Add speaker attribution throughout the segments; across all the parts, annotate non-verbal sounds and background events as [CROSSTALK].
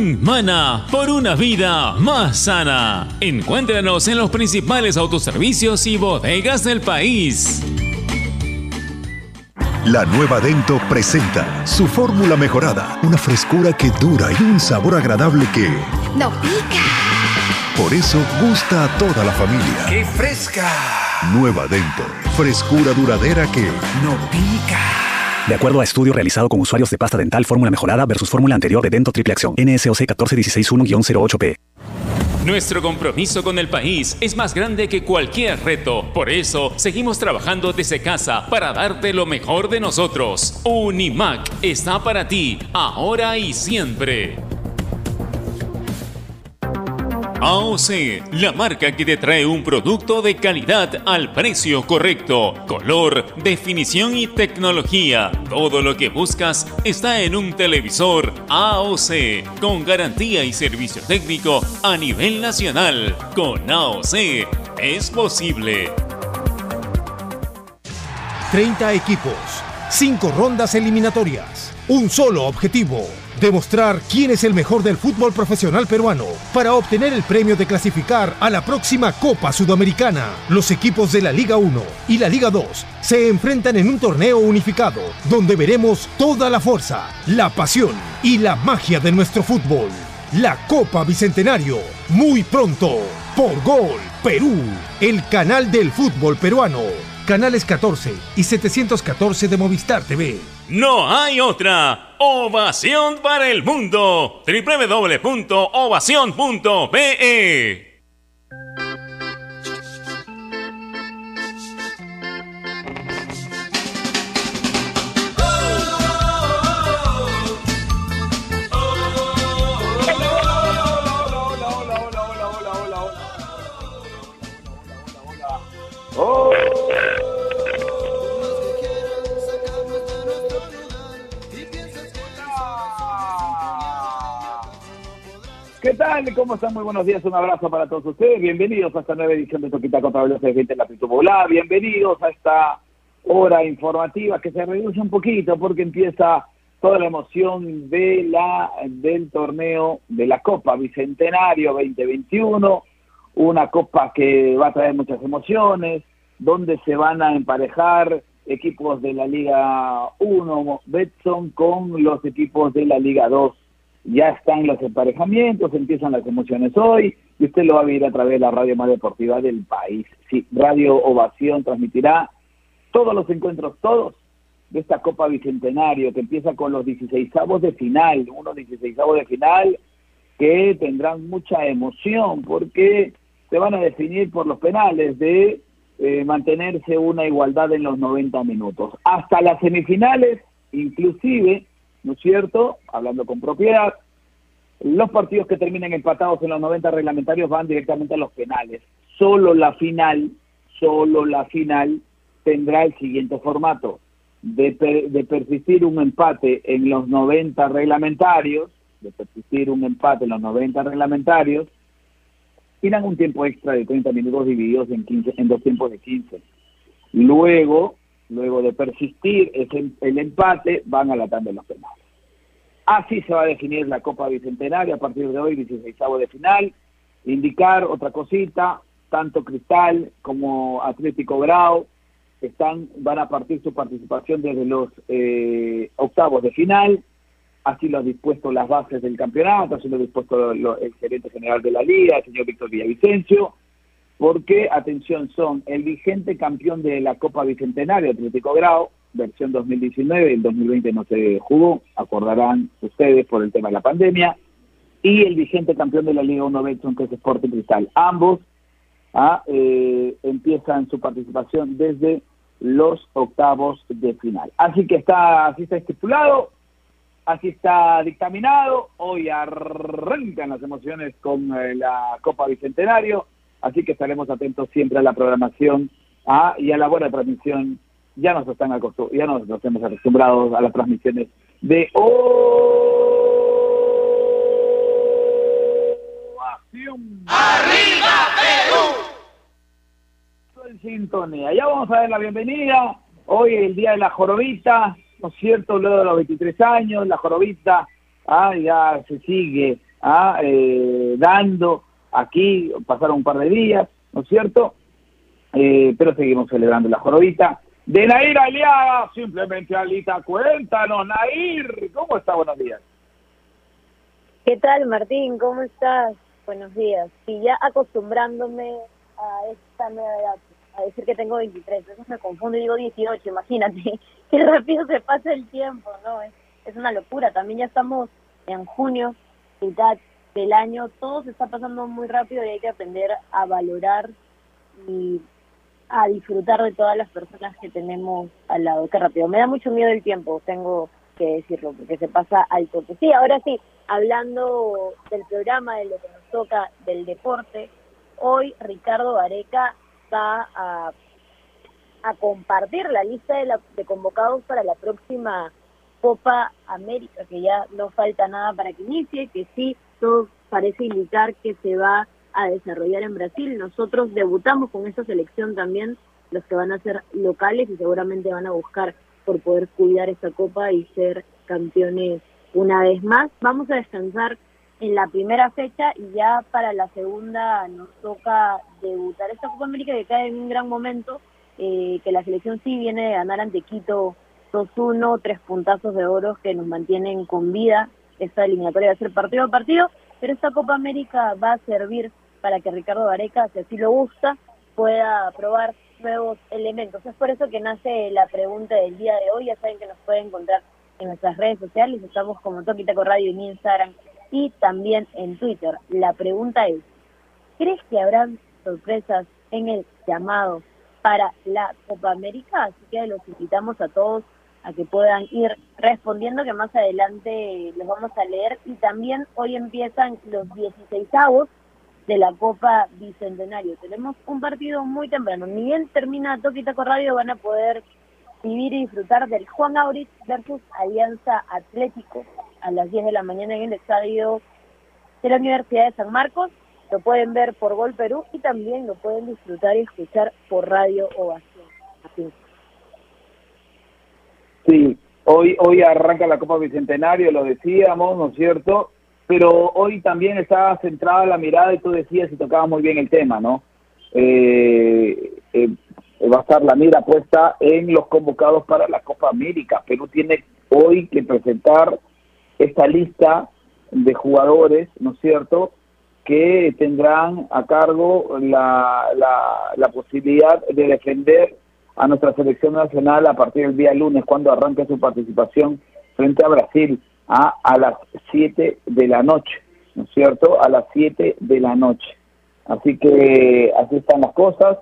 Speaker 1: Mana por una vida más sana. Encuéntranos en los principales autoservicios y bodegas del país.
Speaker 2: La nueva Dento presenta su fórmula mejorada, una frescura que dura y un sabor agradable que
Speaker 3: no pica.
Speaker 2: Por eso gusta a toda la familia.
Speaker 4: ¡Qué fresca!
Speaker 2: Nueva Dento, frescura duradera que
Speaker 4: no pica.
Speaker 5: De acuerdo a estudio realizado con usuarios de pasta dental fórmula mejorada versus fórmula anterior de Dento Triple Acción, NSOC 14161-08P.
Speaker 1: Nuestro compromiso con el país es más grande que cualquier reto. Por eso, seguimos trabajando desde casa para darte lo mejor de nosotros. Unimac está para ti, ahora y siempre. AOC, la marca que te trae un producto de calidad al precio correcto, color, definición y tecnología. Todo lo que buscas está en un televisor AOC, con garantía y servicio técnico a nivel nacional. Con AOC es posible.
Speaker 6: 30 equipos, 5 rondas eliminatorias, un solo objetivo demostrar quién es el mejor del fútbol profesional peruano para obtener el premio de clasificar a la próxima Copa Sudamericana. Los equipos de la Liga 1 y la Liga 2 se enfrentan en un torneo unificado donde veremos toda la fuerza, la pasión y la magia de nuestro fútbol. La Copa Bicentenario, muy pronto, por Gol Perú, el canal del fútbol peruano. Canales 14 y 714 de Movistar TV.
Speaker 1: No hay otra. Ovación para el mundo. www.ovación.be
Speaker 7: ¿Qué tal? ¿Cómo están? Muy buenos días, un abrazo para todos ustedes. Bienvenidos a esta nueva edición de Toquita contra Veloz de en la Popular. Bienvenidos a esta hora informativa que se reduce un poquito porque empieza toda la emoción de la del torneo de la Copa Bicentenario 2021, una copa que va a traer muchas emociones, donde se van a emparejar equipos de la Liga 1 Betson con los equipos de la Liga 2 ya están los emparejamientos, empiezan las emociones hoy y usted lo va a vivir a través de la radio más deportiva del país. Sí, Radio Ovación transmitirá todos los encuentros, todos de esta Copa Bicentenario que empieza con los 16 de final, unos 16 de final que tendrán mucha emoción porque se van a definir por los penales de eh, mantenerse una igualdad en los 90 minutos. Hasta las semifinales, inclusive, ¿no es cierto? Hablando con propiedad, los partidos que terminen empatados en los 90 reglamentarios van directamente a los penales. Solo la final, solo la final tendrá el siguiente formato. De, de persistir un empate en los 90 reglamentarios, de persistir un empate en los 90 reglamentarios, irán un tiempo extra de 30 minutos divididos en, 15, en dos tiempos de 15. Luego, luego de persistir ese, el empate, van a la tanda de los penales. Así se va a definir la Copa Bicentenaria a partir de hoy, 16 de final. Indicar otra cosita, tanto Cristal como Atlético Grau están, van a partir su participación desde los eh, octavos de final, así lo ha dispuesto las bases del campeonato, así lo ha dispuesto el gerente general de la liga, el señor Víctor Villavicencio, porque, atención, son el vigente campeón de la Copa Bicentenaria, Atlético Grau, versión 2019, el 2020 no se jugó, acordarán ustedes por el tema de la pandemia, y el vigente campeón de la Liga 1 Betson, que es Sporting Cristal. Ambos ah, eh, empiezan su participación desde los octavos de final. Así que está, así está estipulado, así está dictaminado. Hoy arrancan las emociones con eh, la Copa Bicentenario, así que estaremos atentos siempre a la programación ah, y a la buena transmisión. Ya nos están ya nos, nos hemos acostumbrado a las transmisiones de
Speaker 4: ¡Arriba Perú!
Speaker 7: en sintonía. Ya vamos a dar la bienvenida. Hoy es el día de la jorobita, ¿no es cierto? Luego de los 23 años, la jorobita ah, ya se sigue ah, eh, dando aquí, pasaron un par de días, ¿no es cierto? Eh, pero seguimos celebrando la jorobita. De Nair Aliaga, simplemente Alita, cuéntanos, Nair, ¿cómo está? Buenos días.
Speaker 3: ¿Qué tal, Martín? ¿Cómo estás? Buenos días. Sí, ya acostumbrándome a esta nueva edad, a decir que tengo 23, eso me confundo y digo 18, imagínate, [LAUGHS] qué rápido se pasa el tiempo, ¿no? Es, es una locura, también ya estamos en junio, mitad del año, todo se está pasando muy rápido y hay que aprender a valorar y a disfrutar de todas las personas que tenemos al lado. Qué rápido. Me da mucho miedo el tiempo, tengo que decirlo, porque se pasa al toque. Sí, ahora sí, hablando del programa, de lo que nos toca, del deporte, hoy Ricardo Areca va a, a compartir la lista de, de convocados para la próxima Copa América, que ya no falta nada para que inicie, que sí, todo parece indicar que se va a desarrollar en Brasil. Nosotros debutamos con esta selección también, los que van a ser locales y seguramente van a buscar por poder cuidar esta copa y ser campeones una vez más. Vamos a descansar en la primera fecha y ya para la segunda nos toca debutar esta Copa América que cae en un gran momento, eh, que la selección sí viene de ganar ante Quito 2-1, tres puntazos de oro que nos mantienen con vida. Esta eliminatoria va a ser partido a partido, pero esta Copa América va a servir para que Ricardo Vareca, si así lo gusta, pueda probar nuevos elementos. Es por eso que nace la pregunta del día de hoy. Ya saben que nos pueden encontrar en nuestras redes sociales. Estamos como Toquitaco Radio en Instagram y también en Twitter. La pregunta es, ¿crees que habrán sorpresas en el llamado para la Copa América? Así que los invitamos a todos a que puedan ir respondiendo, que más adelante los vamos a leer. Y también hoy empiezan los 16 avos de la Copa Bicentenario. Tenemos un partido muy temprano. Ni bien termina Toquitaco Radio, van a poder vivir y disfrutar del Juan Aurit versus Alianza Atlético a las 10 de la mañana en el estadio de la Universidad de San Marcos. Lo pueden ver por Gol Perú y también lo pueden disfrutar y escuchar por Radio Ovación.
Speaker 7: Sí, hoy, hoy arranca la Copa Bicentenario, lo decíamos, ¿no es cierto? Pero hoy también está centrada la mirada y tú decías y tocaba muy bien el tema, ¿no? Eh, eh, va a estar la mira puesta en los convocados para la Copa América. Perú tiene hoy que presentar esta lista de jugadores, ¿no es cierto?, que tendrán a cargo la, la, posibilidad de defender a nuestra selección nacional a partir del día lunes, cuando arranque su participación frente a Brasil a, a las 7 de la noche, ¿no es cierto?, a las 7 de la noche. Así que así están las cosas.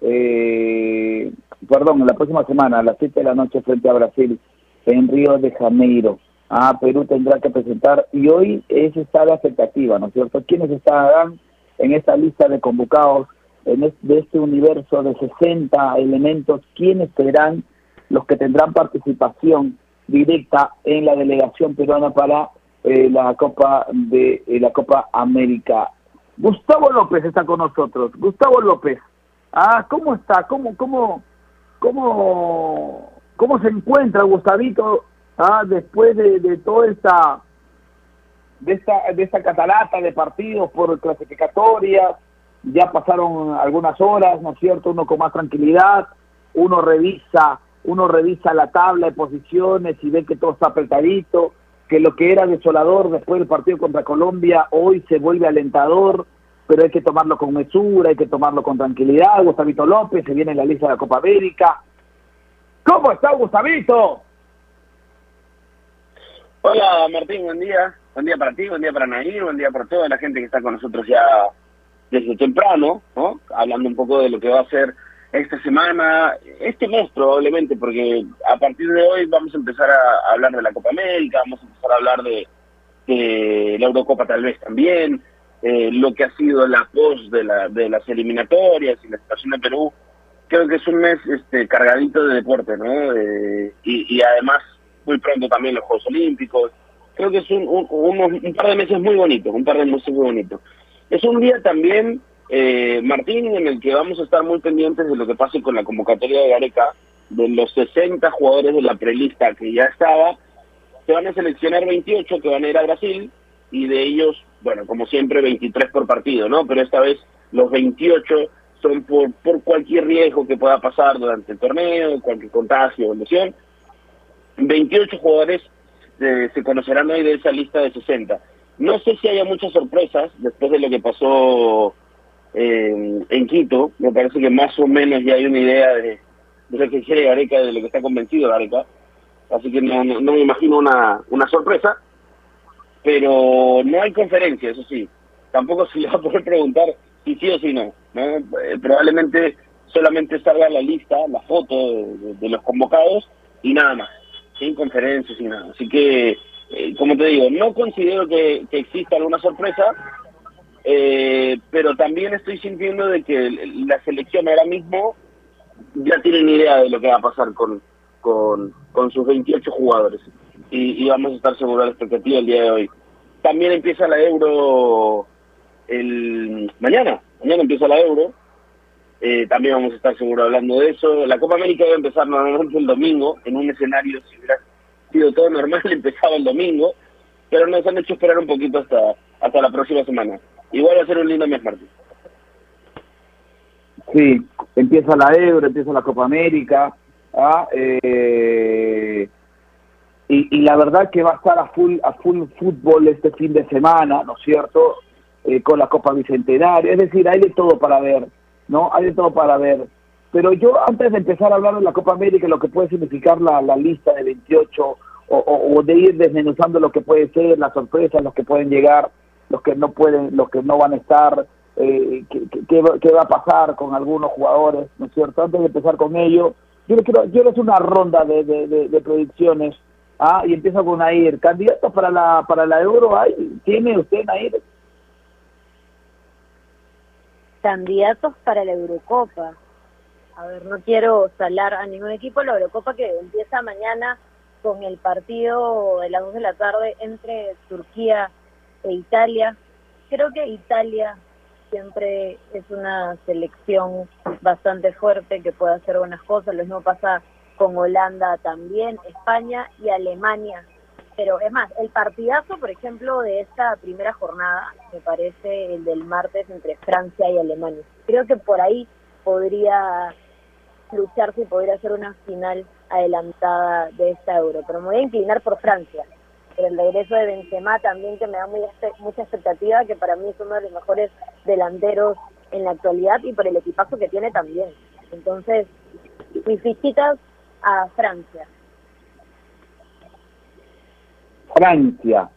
Speaker 7: Eh, perdón, la próxima semana, a las 7 de la noche frente a Brasil, en Río de Janeiro ah, Perú tendrá que presentar, y hoy es está la expectativa, ¿no es cierto? ¿Quiénes estarán en esta lista de convocados, en de este universo de 60 elementos, quiénes serán los que tendrán participación directa en la delegación peruana para eh, la Copa de eh, la Copa América? Gustavo López está con nosotros. Gustavo López, ah, ¿cómo está? ¿Cómo, cómo, cómo, cómo se encuentra Gustavito ah, después de, de toda esta de esta de esta catarata de partidos por clasificatoria ya pasaron algunas horas no es cierto uno con más tranquilidad uno revisa uno revisa la tabla de posiciones y ve que todo está apretadito que lo que era desolador después del partido contra Colombia hoy se vuelve alentador, pero hay que tomarlo con mesura, hay que tomarlo con tranquilidad. Gustavito López se viene en la lista de la Copa América. ¿Cómo está Gustavito?
Speaker 8: Hola Martín, buen día. Buen día para ti, buen día para Nair, buen día para toda la gente que está con nosotros ya desde temprano, ¿no? hablando un poco de lo que va a ser esta semana, este mes probablemente, porque a partir de hoy vamos a empezar a hablar de la Copa América, vamos a empezar a hablar de, la Eurocopa tal vez también, eh, lo que ha sido la post de, la, de las eliminatorias y la situación de Perú. Creo que es un mes este, cargadito de deporte, ¿no? y, además muy pronto también los Juegos Olímpicos. Creo que es un, un par de meses muy bonitos, un par de meses muy bonitos. Es un día también eh, Martín, en el que vamos a estar muy pendientes de lo que pase con la convocatoria de Gareca, de los 60 jugadores de la prelista que ya estaba, se van a seleccionar 28 que van a ir a Brasil y de ellos, bueno, como siempre, 23 por partido, ¿no? Pero esta vez los 28 son por, cualquier riesgo que pueda pasar durante el torneo, cualquier contagio o lesión. 28 jugadores eh, se conocerán hoy de esa lista de 60. No sé si haya muchas sorpresas después de lo que pasó en Quito, me parece que más o menos ya hay una idea de, lo que quiere Gareca, de lo que está convencido Gareca, así que no, no, me imagino una, sorpresa, pero no hay conferencia, eso sí, tampoco se le va a poder preguntar si sí o si no, eh, probablemente solamente salga la lista, la foto de, los convocados y nada más, sin conferencias, sin nada, así que, eh, como te digo, no considero que, exista alguna sorpresa, eh, pero también estoy sintiendo de que la selección ahora mismo ya tienen idea de lo que va a pasar con, con, sus 28 jugadores y, vamos a estar seguros de la expectativa el día de hoy. También empieza la Euro el mañana, mañana empieza la Euro, eh, también vamos a estar seguros hablando de eso. La Copa América va a empezar normalmente el domingo, en un escenario, si todo normal, [LAUGHS] empezaba el domingo, pero nos han hecho esperar un poquito hasta, hasta la próxima semana. Igual va a ser un lindo mes, Martín.
Speaker 7: Sí, empieza la Euro, empieza la Copa América. ¿ah? Eh, y, y, la verdad que va a estar a full, a full fútbol este fin de semana, ¿no es cierto? Eh, con la Copa Bicentenaria. Es decir, hay de todo para ver, ¿no? Hay de todo para ver. Pero yo, antes de empezar a hablar de la Copa América, lo que puede significar la, la lista de 28 o, de ir desmenuzando lo que puede ser, las sorpresas, los que pueden llegar los que no pueden, los que no van a estar, eh, qué, va a pasar con algunos jugadores, ¿no es cierto? Antes de empezar con ello, yo le quiero, yo una ronda de, de, predicciones, ¿ah? y empiezo con Nair. ¿Candidatos para la, para la Euro hay? ¿Tiene usted, Nair?
Speaker 3: Candidatos para la Eurocopa. A ver, no quiero salar a ningún equipo. La Eurocopa que empieza mañana con el partido de las 2 de la tarde entre Turquía e Italia. Creo que Italia siempre es una selección bastante fuerte que puede hacer buenas cosas. Lo mismo pasa con Holanda también, España y Alemania. Pero es más, el partidazo, por ejemplo, de esta primera jornada, me parece el del martes entre Francia y Alemania. Creo que por ahí podría lucharse y podría ser una final adelantada de esta Euro. Pero me voy a inclinar por Francia el regreso de Benzema también que me da muy mucha expectativa, que para mí es uno de los mejores delanteros en la actualidad y por el equipazo que tiene también. Entonces, mis visitas a Francia.
Speaker 7: Francia,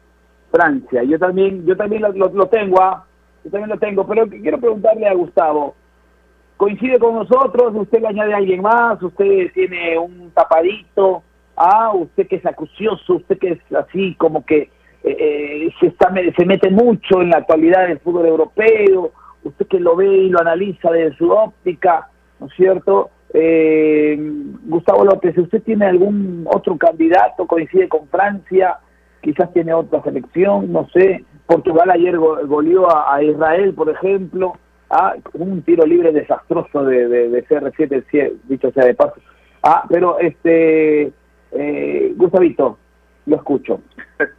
Speaker 7: Francia. Yo también, yo también lo, lo, tengo, ¿ah? yo también lo tengo, pero quiero preguntarle a Gustavo. ¿Coincide con nosotros? ¿Usted le añade a alguien más? ¿Usted tiene un tapadito? ah, usted que es acucioso, usted que es así como que eh, eh, se, está, se mete mucho en la actualidad del fútbol europeo, usted que lo ve y lo analiza desde su óptica, ¿no es cierto? Eh, Gustavo López, ¿usted tiene algún otro candidato? ¿Coincide con Francia? Quizás tiene otra selección, no sé. Portugal ayer goleó a, Israel, por ejemplo, a un tiro libre desastroso de, de, CR7, dicho sea de paso Ah, pero este, eh, Gustavito, lo escucho. [LAUGHS]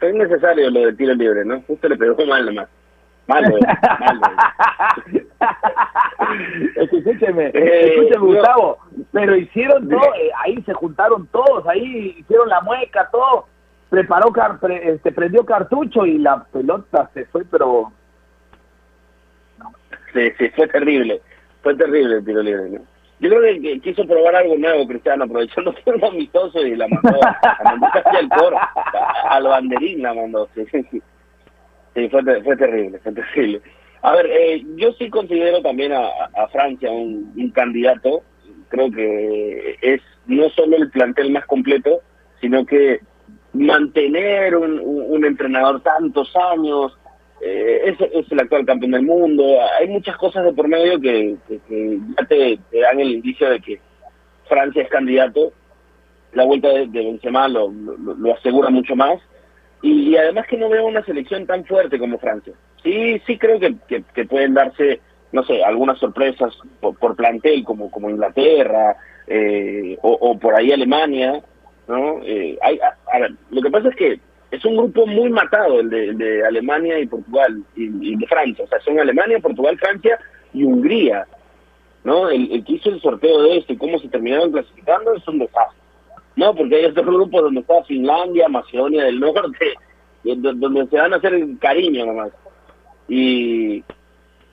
Speaker 8: Es necesario lo del tiro libre, ¿no? Justo le pegó mal nomás. Malo, malo. [LAUGHS]
Speaker 7: escúcheme,
Speaker 8: Eh,
Speaker 7: escúcheme, Gustavo, pero hicieron todo, eh, ahí se juntaron todos, ahí hicieron la mueca, todo, preparó, car- pre- este, prendió cartucho y la pelota se fue, pero
Speaker 8: Sí, sí, fue terrible. Fue terrible el tiro libre. Yo creo que, quiso probar algo nuevo, Cristiano, aprovechando [LAUGHS] que era amistoso y la mandó, la mandó casi al coro, al banderín la mandó. Sí, sí, sí. Fue, fue terrible, fue terrible. A ver, eh, yo sí considero también a, Francia un, candidato. Creo que es no solo el plantel más completo, sino que mantener un entrenador tantos años, eh, es, el actual campeón del mundo, hay muchas cosas de por medio que, ya te, dan el indicio de que Francia es candidato, la vuelta de, de Benzema lo, lo, asegura mucho más, y, además que no veo una selección tan fuerte como Francia. Sí, sí creo que, que, pueden darse, no sé, algunas sorpresas por, por plantel como, como Inglaterra eh, o, por ahí Alemania, ¿no? Eh, hay, a, a lo que pasa es que es un grupo muy matado el de, Alemania y Portugal y, de Francia, o sea, son Alemania, Portugal, Francia y Hungría, ¿no? El, el que hizo el sorteo de esto y cómo se terminaron clasificando es un desastre, ¿no? Porque hay otros grupos donde está Finlandia, Macedonia del Norte, [LAUGHS] donde se van a hacer el cariño nomás. Y,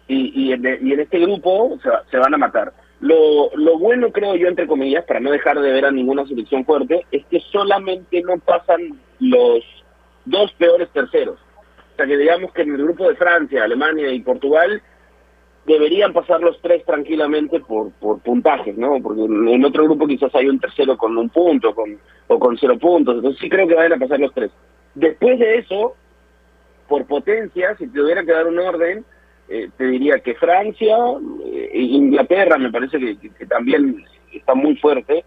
Speaker 8: y, y, en, y en este grupo se, se van a matar. Lo, lo bueno, creo yo, entre comillas, para no dejar de ver a ninguna selección fuerte, es que solamente no pasan los dos peores terceros. O sea, que digamos que en el grupo de Francia, Alemania y Portugal deberían pasar los tres tranquilamente por, por puntajes, ¿no? Porque en otro grupo quizás hay un tercero con un punto con, o con cero puntos. Entonces sí creo que van a pasar los tres. Después de eso, por potencia, si tuviera que dar un orden, eh, te diría que Francia, eh, Inglaterra me parece que, que- también está muy fuerte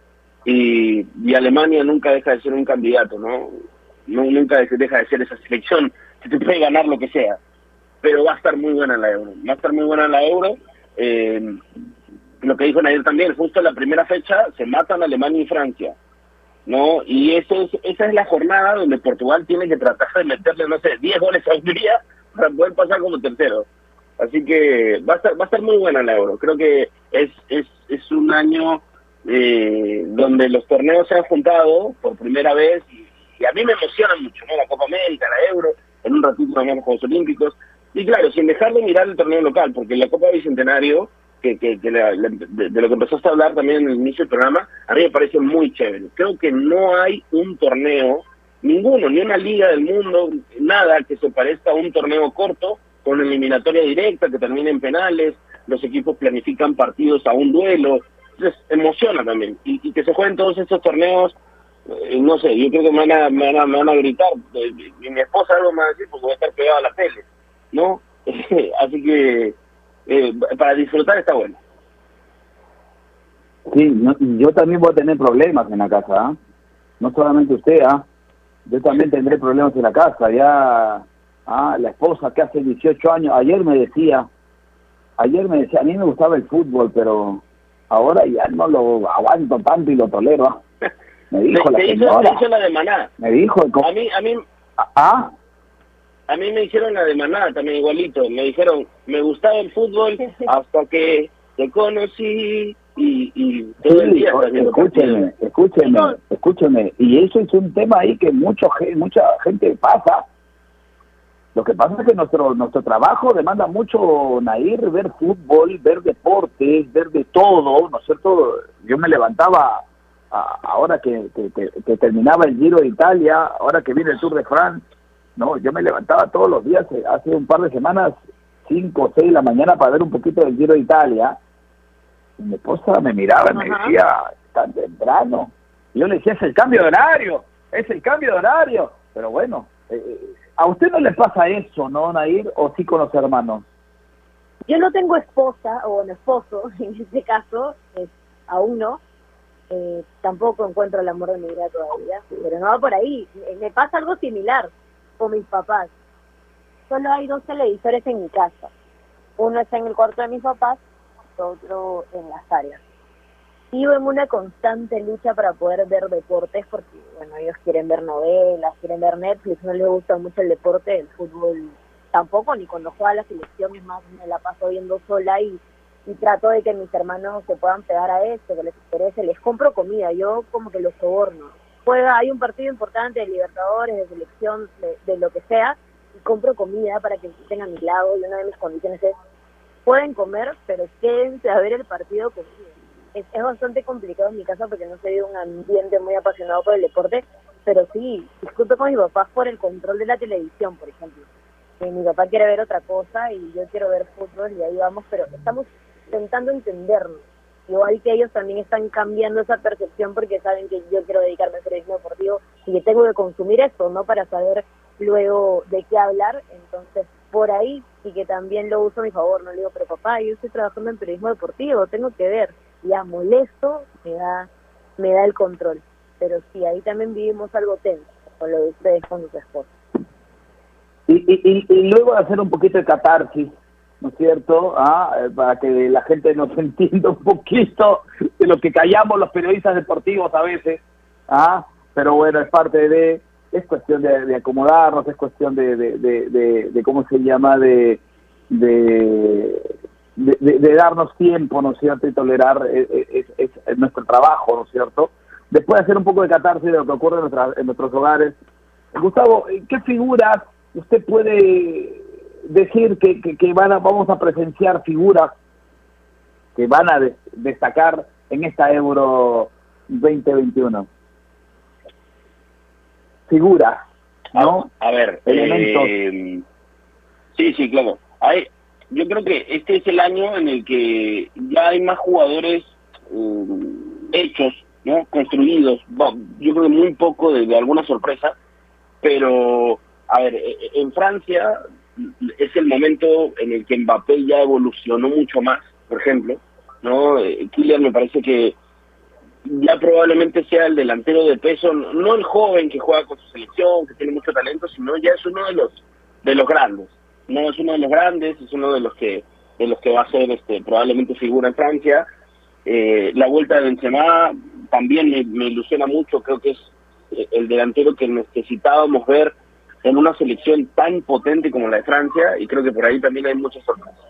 Speaker 8: y Alemania nunca deja de ser un candidato, ¿no? No nunca de- deja de ser esa selección que te puede ganar lo que sea, pero va a estar muy buena la Euro, va a estar muy buena la Euro. eh, lo que dijo Nadir también, justo en la primera fecha se matan Alemania y Francia. ¿no? Y eso es, esa es la jornada donde Portugal tiene que tratar de meterle, no sé, 10 goles a Hungría para poder pasar como tercero. Así que va a estar, va a estar muy buena la Euro. Creo que es, es, es un año eh, donde los torneos se han juntado por primera vez y, a mí me emociona mucho, ¿no? La Copa América, la Euro, en un ratito también los Juegos Olímpicos. Y claro, sin dejar de mirar el torneo local, porque la Copa Bicentenario, que, que, que la- la- de, lo que empezaste a hablar también en el inicio del programa, a mí me parece muy chévere. Creo que no hay un torneo, ninguno, ni una liga del mundo, nada que se parezca a un torneo corto, con eliminatoria directa, que termine en penales, los equipos planifican partidos a un duelo, entonces emociona también. Y, que se jueguen todos estos torneos, no sé, yo creo que me van a, me van a, me van a gritar, eh, y mi esposa algo me va a decir porque voy a estar pegado a la tele, ¿no? [LAUGHS] Así que eh, para disfrutar está bueno.
Speaker 7: Sí, no- yo también voy a tener problemas en la casa, ¿ah? No solamente usted, ¿ah? Yo también tendré problemas en la casa. Ya, ah, la esposa que hace 18 años, ayer me decía, ayer me decía, a mí me gustaba el fútbol, pero ahora ya no lo aguanto tanto y lo tolero. ¿ah? [LAUGHS] Me dijo la
Speaker 8: hizo,
Speaker 7: señora,
Speaker 8: te hizo la de maná.
Speaker 7: me dijo,
Speaker 8: A mí, a mí,
Speaker 7: ah,
Speaker 8: a mí me hicieron la de maná también igualito. Me dijeron, me gustaba el fútbol hasta que te conocí y, y todo el día
Speaker 7: escúcheme, escúcheme, escúcheme. Y eso es un tema ahí que mucho, mucha gente pasa. Lo que pasa es que nuestro nuestro trabajo demanda mucho, Nair, ver fútbol, ver deportes, ver de todo, ¿no es cierto? Yo me levantaba ahora que, que, que- que terminaba el Giro de Italia, ahora que viene el Tour de France, no, yo me levantaba todos los días, eh, hace un par de semanas, 5 o 6 de la mañana para ver un poquito del Giro de Italia. Y mi esposa me miraba y me decía, tan temprano. Y yo le decía, es el cambio de horario, es el cambio de horario. Pero bueno, eh, ¿a usted no le pasa eso, no, Nair? ¿O sí con los hermanos?
Speaker 3: Yo no tengo esposa, o bueno, esposo, [LAUGHS] en este caso, eh, aún no. Eh, tampoco encuentro el amor de mi vida todavía, pero no va por ahí. Me pasa algo similar con mis papás. Solo hay dos televisores en mi casa. Uno está en el cuarto de mis papás, otro en las áreas. vivo en una constante lucha para poder ver deportes porque, bueno, ellos quieren ver novelas, quieren ver Netflix, no les gusta mucho el deporte, el fútbol tampoco, ni cuando juega la selección, es más, me la paso viendo sola y, y trato de que mis hermanos se puedan pegar a esto, que les interese, les compro comida, yo como que los soborno. Juega, hay un partido importante de Libertadores, de selección, de, de lo que sea, y compro comida para que estén a mi lado, y una de mis condiciones es, pueden comer, pero quédense a ver el partido conmigo es, bastante complicado en mi casa porque no soy de un ambiente muy apasionado por el deporte, pero sí, discuto con mi papá por el control de la televisión, por ejemplo. Eh, mi papá quiere ver otra cosa y yo quiero ver fútbol y ahí vamos, pero estamos intentando entendernos. Igual que ellos también están cambiando esa percepción porque saben que yo quiero dedicarme al periodismo deportivo y que tengo que consumir esto, ¿no? Para saber luego de qué hablar. Entonces, por ahí y que también lo uso a mi favor. No le digo, pero papá, yo estoy trabajando en periodismo deportivo, tengo que ver ya molesto, me da, me da el control. Pero sí, ahí también vivimos algo tenso, con lo de ustedes con sus esposos.
Speaker 7: Y, y, y, luego hacer un poquito de catarsis, ¿no es cierto? Ah, eh, para que la gente nos [LAUGHS] entienda un poquito de lo que callamos los periodistas deportivos a veces. ¿ah? Pero bueno, es parte de, es cuestión de, acomodarnos, es cuestión de, de, de, de, ¿cómo se llama? De, de, de, darnos tiempo, ¿no es cierto? Y tolerar eh, eh, es, nuestro trabajo, ¿no es cierto? Después de hacer un poco de catarsis de lo que ocurre en, en nuestros hogares. Gustavo, ¿qué figuras usted puede decir que, que, van a, vamos a presenciar figuras que van a destacar en esta Euro 2021? Figuras, ¿no?
Speaker 8: A, ver, eh, sí, sí, claro. Hay, yo creo que este es el año en el que ya hay más jugadores um, hechos, ¿no? Construidos. yo creo que muy poco de, alguna sorpresa, pero, a ver, e, e, en Francia es el momento en el que Mbappé ya evolucionó mucho más, por ejemplo, ¿no? Eh, Kylian me parece que ya probablemente sea el delantero de peso, no el joven que juega con su selección, que tiene mucho talento, sino ya es uno de los de los grandes no es uno de los grandes, es uno de los que de los que va a ser este probablemente figura en Francia. Eh, la vuelta de Benzema también me, ilusiona mucho, creo que es eh, el delantero que necesitábamos ver en una selección tan potente como la de Francia y creo que por ahí también hay muchas sorpresas.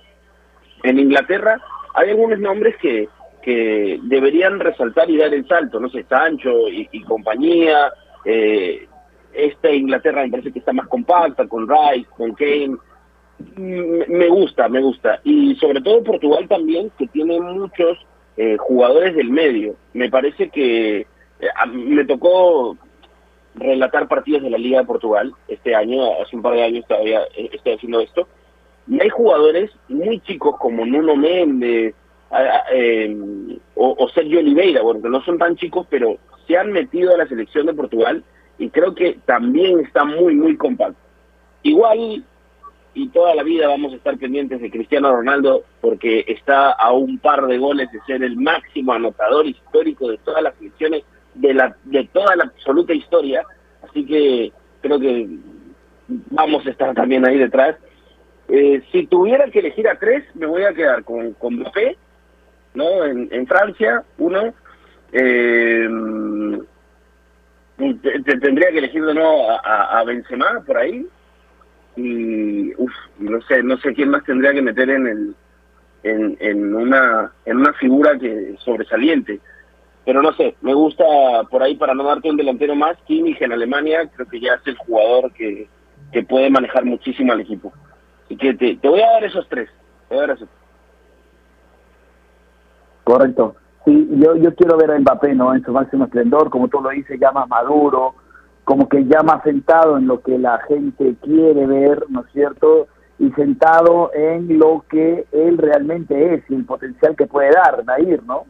Speaker 8: En Inglaterra hay algunos nombres que, que deberían resaltar y dar el salto, no sé, Sancho y, y compañía, eh, esta Inglaterra me parece que está más compacta, con Rice, con Kane, me gusta, me gusta. Y sobre todo Portugal también, que tiene muchos eh, jugadores del medio. Me parece que eh, me tocó relatar partidos de la Liga de Portugal este año, hace un par de años todavía eh, estoy haciendo esto. Y hay jugadores muy chicos como Nuno Méndez o, o, Sergio Oliveira, bueno, que no son tan chicos, pero se han metido a la selección de Portugal y creo que también está muy, muy compacto. Igual y toda la vida vamos a estar pendientes de Cristiano Ronaldo porque está a un par de goles de ser el máximo anotador histórico de todas las selecciones de la de toda la absoluta historia así que creo que vamos a estar también ahí detrás. Eh, si tuviera que elegir a tres me voy a quedar con con Mbappé no en, Francia uno. Eh, tendría que elegir de nuevo a, a Benzema por ahí. Y no sé no sé quién más tendría que meter en el en, en una en una figura que sobresaliente pero no sé me gusta por ahí para no darte un delantero más Kimmich en Alemania creo que ya es el jugador que, que puede manejar muchísimo al equipo así que te, te voy a dar esos tres te voy a dar esos
Speaker 7: correcto sí yo yo quiero ver a Mbappé no en su máximo esplendor como tú lo dices ya más maduro como que ya más sentado en lo que la gente quiere ver, ¿no es cierto? Y sentado en lo que él realmente es y el potencial que puede dar, Nair, ¿no?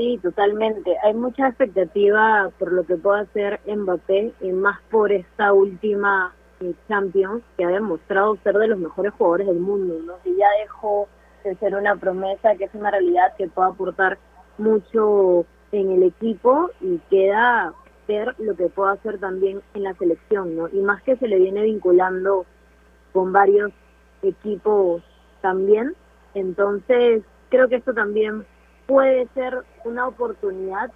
Speaker 3: Sí, totalmente. Hay mucha expectativa por lo que pueda hacer Mbappé y más por esta última eh, Champions que ha demostrado ser de los mejores jugadores del mundo, ¿no? Que ya dejó de ser una promesa, que es una realidad que puede aportar mucho en el equipo y queda ver lo que puedo hacer también en la selección, ¿no? Y más que se le viene vinculando con varios equipos también, entonces creo que esto también puede ser una oportunidad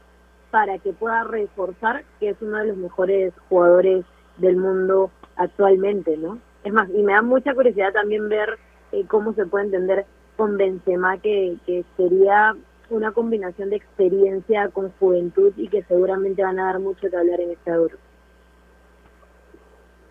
Speaker 3: para que pueda reforzar que es uno de los mejores jugadores del mundo actualmente, ¿no? Es más, y me da mucha curiosidad también ver eh, cómo se puede entender con Benzema, que, sería una combinación de experiencia con juventud y que seguramente van a dar mucho que hablar en este Euro.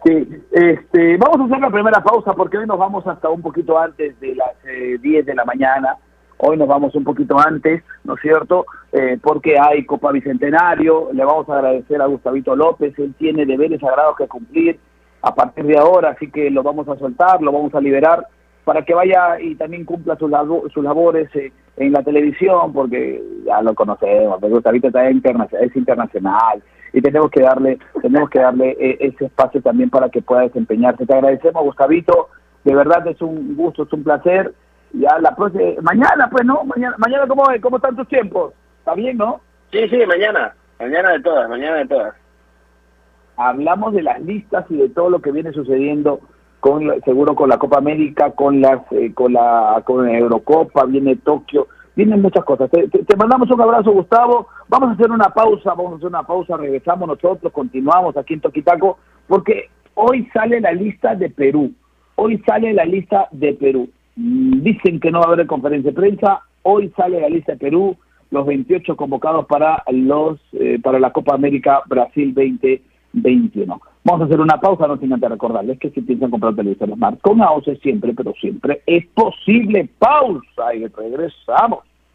Speaker 7: Sí, este, vamos a hacer la primera pausa porque hoy nos vamos hasta un poquito antes de las eh, 10 de la mañana. Hoy nos vamos un poquito antes, ¿no es cierto? Eh, porque hay Copa Bicentenario. Le vamos a agradecer a Gustavito López. Él tiene deberes sagrados que cumplir a partir de ahora, así que lo vamos a soltar, lo vamos a liberar para que vaya y también cumpla sus, sus labores eh, en la televisión, porque ya lo conocemos, pero Gustavito interna es internacional y tenemos que darle tenemos que darle eh, ese espacio también para que pueda desempeñarse. Te agradecemos, Gustavito, de verdad es un gusto, es un placer. Ya la próxima, mañana pues, ¿no? Mañana, mañana ¿cómo, ¿cómo están tus tiempos? ¿Está bien, no?
Speaker 8: Sí, sí, mañana, mañana de todas, mañana de todas.
Speaker 7: Hablamos de las listas y de todo lo que viene sucediendo con seguro con la Copa América, con las eh, con la con la Eurocopa, viene Tokio, vienen muchas cosas. Te, te, te, mandamos un abrazo, Gustavo. Vamos a hacer una pausa, vamos a hacer una pausa, regresamos nosotros, continuamos aquí en Toquitaco, porque hoy sale la lista de Perú. Hoy sale la lista de Perú. Dicen que no va a haber conferencia de prensa. Hoy sale la lista de Perú, los 28 convocados para los eh, para la Copa América Brasil 2021. Vamos a hacer una pausa, no sin antes recordarles que si piensan comprar televisores Smart con AOC siempre, pero siempre es posible. Pausa y regresamos.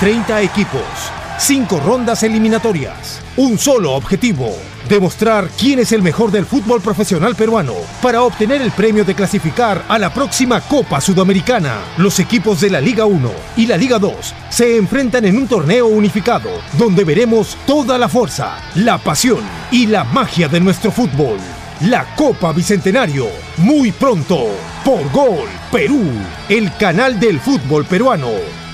Speaker 6: 30 equipos, 5 rondas eliminatorias, un solo objetivo, demostrar quién es el mejor del fútbol profesional peruano para obtener el premio de clasificar a la próxima Copa Sudamericana. Los equipos de la Liga 1 y la Liga 2 se enfrentan en un torneo unificado donde veremos toda la fuerza, la pasión y la magia de nuestro fútbol. La Copa Bicentenario, muy pronto, por Gol Perú, el canal del fútbol peruano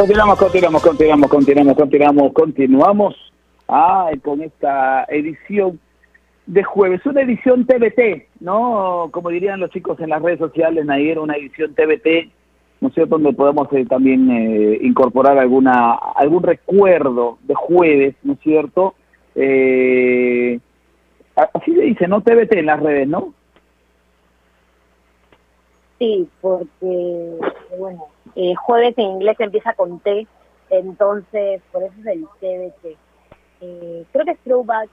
Speaker 7: Continuamos, continuamos, continuamos, continuamos, continuamos, continuamos ah, con esta edición de jueves, una edición TBT, ¿no? Como dirían los chicos en las redes sociales, Nair, una edición TBT, no sé, donde podemos eh, también eh, incorporar alguna algún recuerdo de jueves, ¿no es cierto? Eh, así se dice, ¿no? TBT en las redes, ¿no?
Speaker 3: Sí, porque, bueno, eh, jueves en inglés empieza con T, entonces por eso es el TBT. creo que es throwback.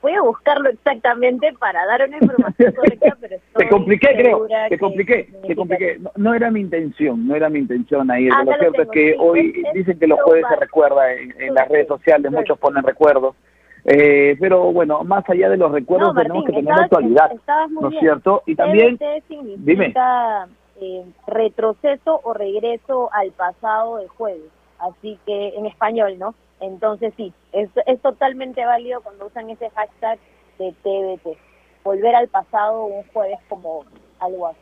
Speaker 3: Voy a buscarlo exactamente para dar una información correcta, pero [LAUGHS]
Speaker 7: Te compliqué, creo. Te compliqué, te compliqué. No, no era mi intención, no era mi intención ahí.
Speaker 3: Ah,
Speaker 7: lo cierto es que
Speaker 3: sí,
Speaker 7: hoy
Speaker 3: es-
Speaker 7: dicen que los jueves se recuerda en, en las redes sociales, muchos ponen recuerdos. Eh, pero bueno, más allá de los recuerdos
Speaker 3: No,
Speaker 7: tenemos que tener la actualidad, ¿no es cierto? Y también,
Speaker 3: significa eh, retroceso o regreso al pasado de jueves, así que en español, ¿no? Entonces sí, es, es totalmente válido cuando usan ese hashtag de TBT, volver al pasado un jueves como algo así.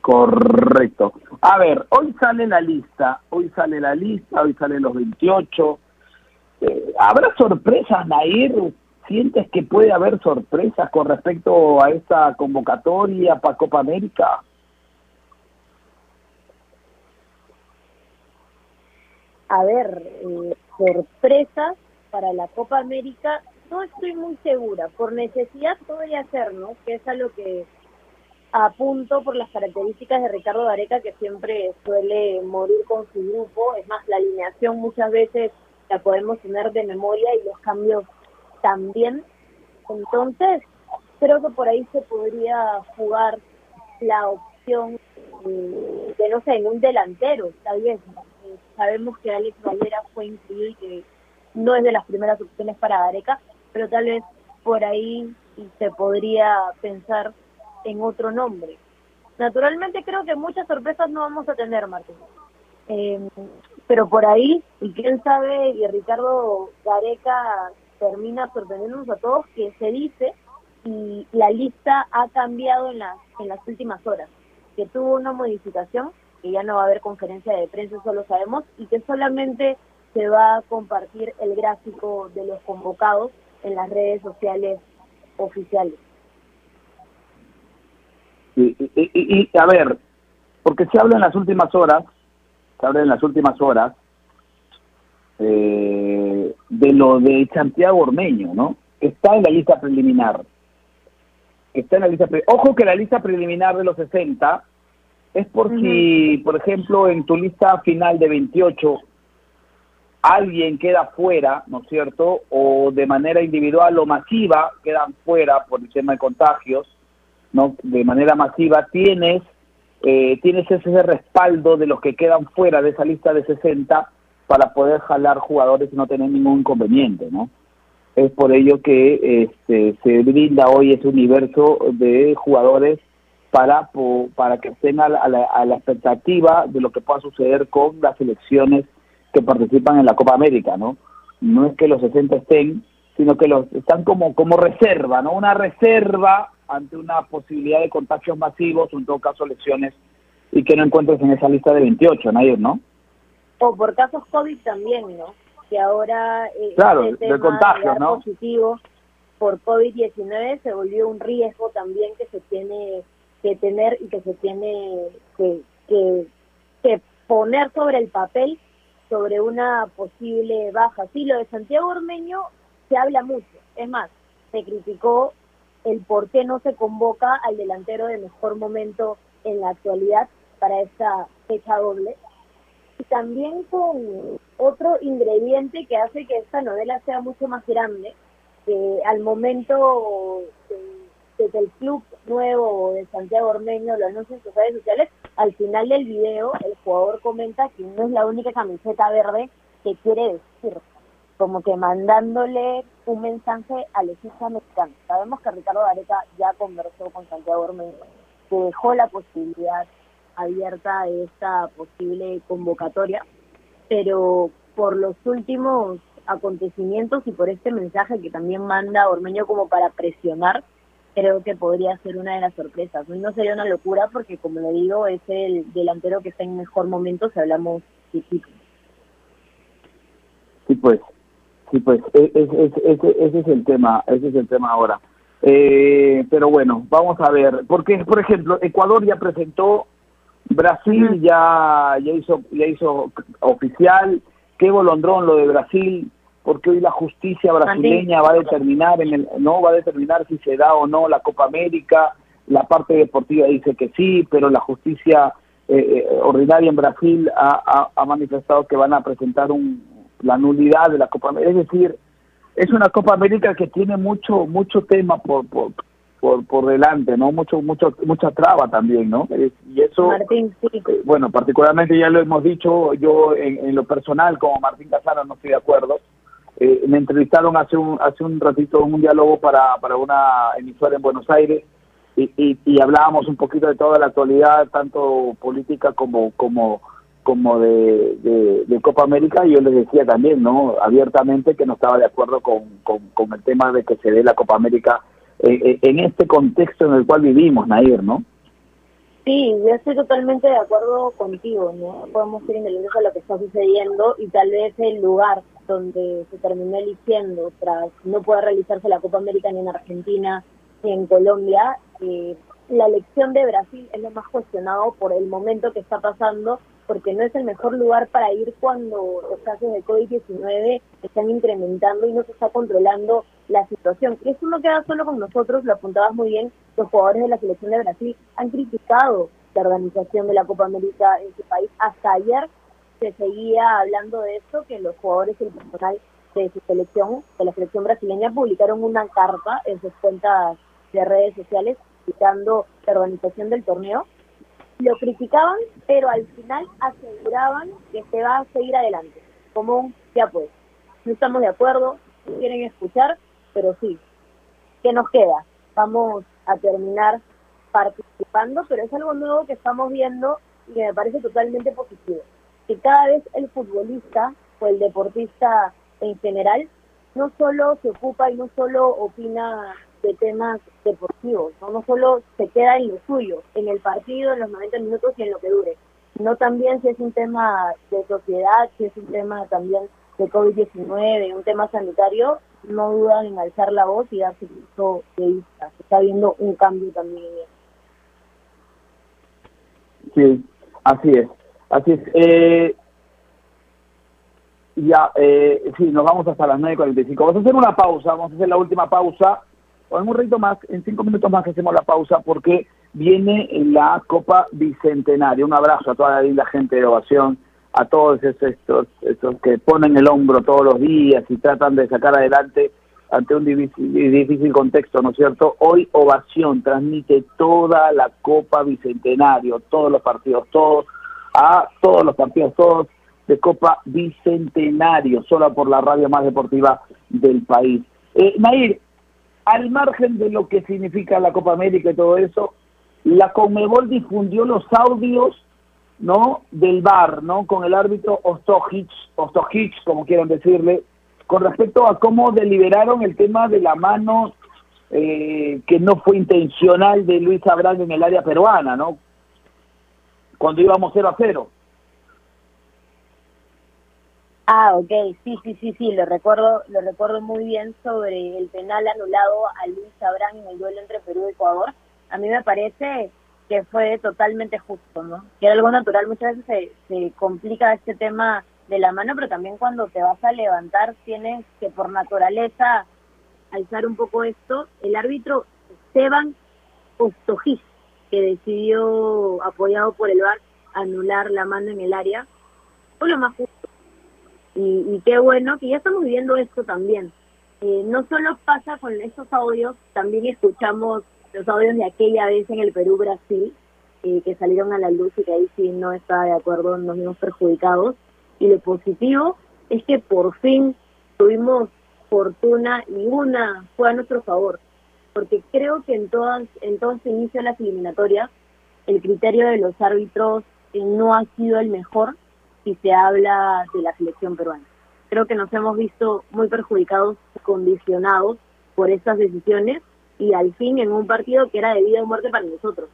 Speaker 7: correcto. A ver, hoy sale la lista, hoy sale la lista, hoy salen los 28. Eh, ¿Habrá sorpresas, Nair? ¿Sientes que puede haber sorpresas con respecto a esta convocatoria para Copa América?
Speaker 3: A ver, eh, sorpresas para la Copa América, no estoy muy segura. Por necesidad podría ser, ¿no? Que es a lo que apunto por las características de Ricardo Gareca, que siempre suele morir con su grupo. Es más, la alineación muchas veces la podemos tener de memoria y los cambios también. Entonces, creo que por ahí se podría jugar la opción eh, de, no sé, en un delantero, tal vez. Eh, sabemos que Alex Valera fue incluido y que no es de las primeras opciones para Gareca, pero tal vez por ahí se podría pensar en otro nombre. Naturalmente creo que muchas sorpresas no vamos a tener, Martín. Eh, pero por ahí, y quién sabe, y Ricardo Gareca termina sorprendiéndonos a todos, que se dice, y la lista ha cambiado en las, en las últimas horas, que tuvo una modificación, que ya no va a haber conferencia de prensa, eso lo sabemos, y que solamente se va a compartir el gráfico de los convocados en las redes sociales oficiales.
Speaker 7: Y, y- a ver, porque se habla en las últimas horas, se habla en las últimas horas eh, de lo de Santiago Ormeño, ¿no? Que está en la lista preliminar. Está en la lista pre- Ojo que la lista preliminar de los 60 es por si, por ejemplo, en tu lista final de 28 alguien queda fuera, ¿no es cierto? O de manera individual o masiva quedan fuera por el tema de contagios, ¿no? De manera masiva tienes eh, tienes ese respaldo de los que quedan fuera de esa lista de 60 para poder jalar jugadores y no tener ningún inconveniente, ¿no? Es por ello que este, se brinda hoy ese universo de jugadores para, para que estén a la, a la- a la expectativa de lo que pueda suceder con las selecciones que participan en la Copa América, ¿no? No es que los 60 estén, sino que los están como, como reserva, ¿no? Una reserva ante una posibilidad de contagios masivos, en todo caso lesiones, y que no encuentres en esa lista de 28, Nair, ¿no?
Speaker 3: O por casos COVID también, ¿no? Que ahora eh,
Speaker 7: Claro,
Speaker 3: este
Speaker 7: de
Speaker 3: tema
Speaker 7: contagios,
Speaker 3: dar
Speaker 7: ¿no?
Speaker 3: positivo por COVID-19 se volvió un riesgo también que se tiene que tener y que se tiene que, que, que poner sobre el papel sobre una posible baja. Sí, lo de Santiago Ormeño se habla mucho. Es más, se criticó el por qué no se convoca al delantero de mejor momento en la actualidad para esta fecha doble y también con otro ingrediente que hace que esta novela sea mucho más grande, que al momento de, que el club nuevo de Santiago Ormeño lo anuncia en sus redes sociales, al final del video el jugador comenta que no es la única camiseta verde que quiere decir, como que mandándole un mensaje al equipo mexicano. Sabemos que Ricardo Gareca ya conversó con Santiago Ormeño, que dejó la posibilidad abierta esta posible convocatoria, pero por los últimos acontecimientos y por este mensaje que también manda Ormeño como para presionar, creo que podría ser una de las sorpresas. No sería una locura porque, como le digo, es el delantero que está en mejor momento si hablamos de equipo.
Speaker 7: Sí, pues, sí, pues, e- es- es- ese, ese es el tema, ese es el tema ahora. Eh, pero bueno, vamos a ver, porque, por ejemplo, Ecuador ya presentó, Brasil ya, ya hizo, ya hizo oficial, qué bolondrón lo de Brasil, porque hoy la justicia brasileña va a determinar en el, no va a determinar si se da o no la Copa América, la parte deportiva dice que sí, pero la justicia eh, eh, ordinaria en Brasil ha, ha- ha manifestado que van a presentar un, la nulidad de la Copa América. Es decir, es una Copa América que tiene mucho mucho tema por por, por, por delante, ¿no? Mucho mucho mucha traba también, ¿no? Y eso,
Speaker 3: Martín, sí.
Speaker 7: eh, bueno, particularmente ya lo hemos dicho, yo en, en lo personal, como Martín Casano, no estoy de acuerdo. Eh, me entrevistaron hace un hace un ratito en un diálogo para, para una emisora en Buenos Aires y, y, y hablábamos un poquito de toda la actualidad, tanto política como como como de, de, de Copa América y yo les decía también, ¿no? Abiertamente que no estaba de acuerdo con, con, con el tema de que se dé la Copa América eh, eh, en este contexto en el cual vivimos, Nair, ¿no?
Speaker 3: Sí, yo estoy totalmente de acuerdo contigo, ¿no? Podemos ir indecisos a lo que está sucediendo y tal vez el lugar donde se terminó eligiendo tras no poder realizarse la Copa América ni en Argentina ni en Colombia, eh, la elección de Brasil es lo más cuestionado por el momento que está pasando, porque no es el mejor lugar para ir cuando los casos de COVID-19 están incrementando y no se está controlando la situación. Y eso no queda solo con nosotros, lo apuntabas muy bien, los jugadores de la selección de Brasil han criticado la organización de la Copa América en su país. Hasta ayer se seguía hablando de esto, que los jugadores y el personal de su selección, de la selección brasileña, publicaron una carta en sus cuentas de redes sociales criticando la organización del torneo. Lo criticaban, pero al final aseguraban que se va a seguir adelante, como un ya pues. No estamos de acuerdo, quieren escuchar, pero sí. ¿Qué nos queda? Vamos a terminar participando, pero es algo nuevo que estamos viendo y que me parece totalmente positivo. Que cada vez el futbolista o el deportista en general no solo se ocupa y no solo opina de temas deportivos, ¿no? solo se queda en lo suyo, en el partido, en los 90 minutos y en lo que dure, sino también si es un tema de sociedad, si es un tema también de COVID-19, un tema sanitario, no dudan en alzar la voz y darse punto de vista. Se está viendo un cambio también.
Speaker 7: Sí, así es, así es. Eh, ya, eh, sí, nos vamos hasta las 9.45. Vamos a hacer una pausa, vamos a hacer la última pausa, o en un ratito más, en cinco minutos más hacemos la pausa, porque viene la Copa Bicentenario. Un abrazo a toda la gente de Ovación, a todos estos, estos, que ponen el hombro todos los días y tratan de sacar adelante ante un difícil, difícil contexto, ¿no es cierto? Hoy Ovación transmite toda la Copa Bicentenario, todos los partidos, todos, a todos los partidos, todos de Copa Bicentenario, solo por la radio más deportiva del país. Eh, Nair, al margen de lo que significa la Copa América y todo eso, la Conmebol difundió los audios no del VAR, ¿no? Con el árbitro Ostojic, Ostojic, como quieran decirle, con respecto a cómo deliberaron el tema de la mano eh, que no fue intencional de Luis Abrán en el área peruana, ¿no? Cuando íbamos 0 a 0.
Speaker 3: Ah, ok, sí, sí, sí, sí, lo recuerdo, lo recuerdo muy bien sobre el penal anulado a Luis Abrán en el duelo entre Perú y Ecuador. A mí me parece que fue totalmente justo, ¿no? Que era algo natural, muchas veces se, se complica este tema de la mano, pero también cuando te vas a levantar tienes que por naturaleza alzar un poco esto. El árbitro Esteban Ostojiz, que decidió, apoyado por el VAR, anular la mano en el área, fue lo más justo. Y, y qué bueno que ya estamos viviendo esto también. Eh, no solo pasa con estos audios, también escuchamos los audios de aquella vez en el Perú-Brasil, eh, que salieron a la luz y que ahí sí no estaba de acuerdo, nos vimos perjudicados. Y lo positivo es que por fin tuvimos fortuna y una fue a nuestro favor, porque creo que en todas en todo este inicio de las eliminatorias el criterio de los árbitros no ha sido el mejor si se habla de la selección peruana. Creo que nos hemos visto muy perjudicados, condicionados por estas decisiones y al fin en un partido que era de vida o muerte para nosotros,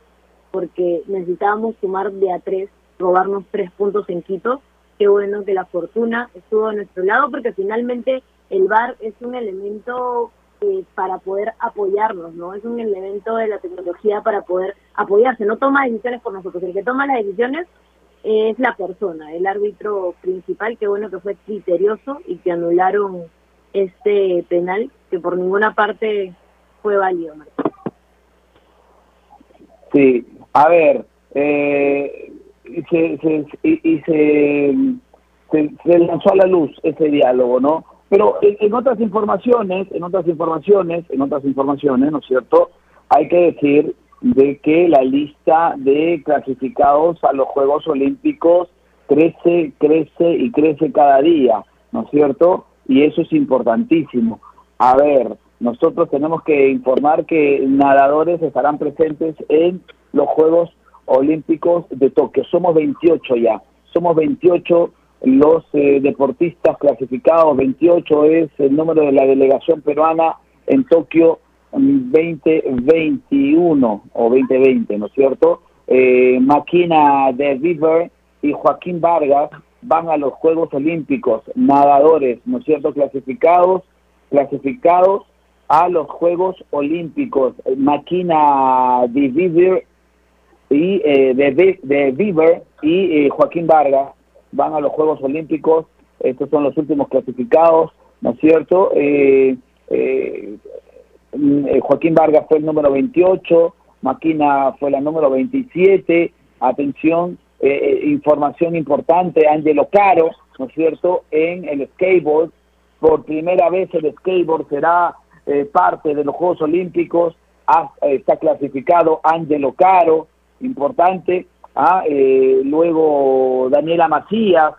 Speaker 3: porque necesitábamos sumar de a tres, robarnos tres puntos en Quito. Qué bueno que la fortuna estuvo a nuestro lado, porque finalmente el VAR es un elemento eh, para poder apoyarnos, ¿no? Es un elemento de la tecnología para poder apoyarse. No toma decisiones por nosotros. El que toma las decisiones es la persona, el árbitro principal. Qué bueno que fue criterioso y que anularon este penal, que por ninguna parte fue válido.
Speaker 7: Sí, a ver, eh, se, se- y, y se, se, se lanzó a la luz ese diálogo, ¿no? Pero en, otras informaciones, en otras informaciones, en otras informaciones, ¿no es cierto? Hay que decir de que la lista de clasificados a los Juegos Olímpicos crece, crece y crece cada día, ¿no es cierto? Y eso es importantísimo. A ver, nosotros tenemos que informar que nadadores estarán presentes en los Juegos Olímpicos de Tokio. Somos 28 ya, somos 28 los eh, deportistas clasificados, 28 es el número de la delegación peruana en Tokio 2021 o 2020, ¿no es cierto? Eh, Maquina de River y Joaquín Vargas van a los Juegos Olímpicos, nadadores, ¿no es cierto? Clasificados, clasificados a los Juegos Olímpicos. Maquina de River y eh, de, de y Joaquín Vargas van a los Juegos Olímpicos, estos son los últimos clasificados, ¿no es cierto? Eh, eh, eh, Joaquín Vargas fue el número 28, Maquina fue la número 27, atención, información importante, Angelo Caro, ¿no es cierto?, en el skateboard, por primera vez el skateboard será parte de los Juegos Olímpicos, está clasificado Angelo Caro, importante, ¿ah? Eh, luego Daniela Macías,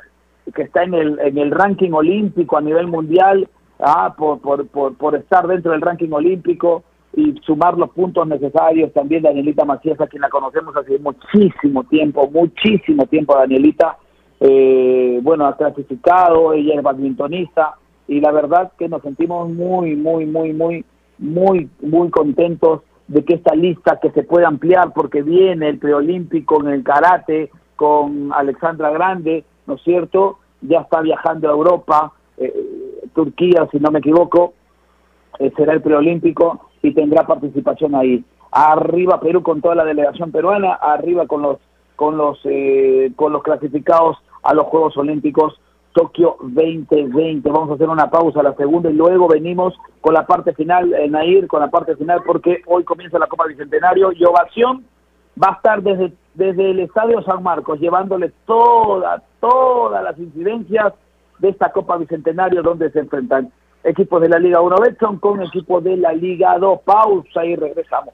Speaker 7: que está en el, en el ranking olímpico a nivel mundial, ¿ah? por, por, por, estar dentro del ranking olímpico y sumar los puntos necesarios. También Danielita Macías, a quien la conocemos hace muchísimo tiempo, muchísimo tiempo, Danielita. Eh, bueno, ha clasificado, ella es badmintonista y la verdad que nos sentimos muy, muy, muy, muy, muy, muy contentos de que esta lista que se pueda ampliar porque viene el preolímpico en el karate con Alexandra Grande, ¿no es cierto? Ya está viajando a Europa, eh, Turquía, si no me equivoco, eh, será el preolímpico y tendrá participación ahí. Arriba Perú con toda la delegación peruana, arriba con los con los eh, con los clasificados a los Juegos Olímpicos Tokio 2020. Vamos a hacer una pausa, la segunda, y luego venimos con la parte final, en Nair, con la parte final, porque hoy comienza la Copa Bicentenario y Ovación va a estar desde, desde el Estadio San Marcos, llevándole todas, todas las incidencias de esta Copa Bicentenario donde se enfrentan equipos de la Liga 1 Betson con equipos de la Liga 2. Pausa y regresamos.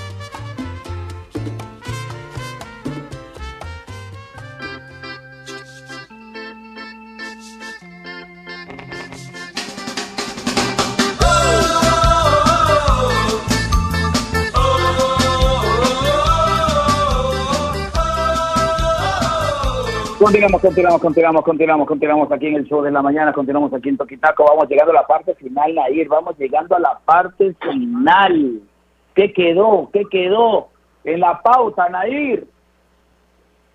Speaker 7: Continuamos, continuamos, continuamos, continuamos, continuamos aquí en el show de la mañana, continuamos aquí en Toquitaco, vamos llegando a la parte final, Nair, vamos llegando a la parte final. ¿Qué quedó? ¿Qué quedó en la pauta, Nair?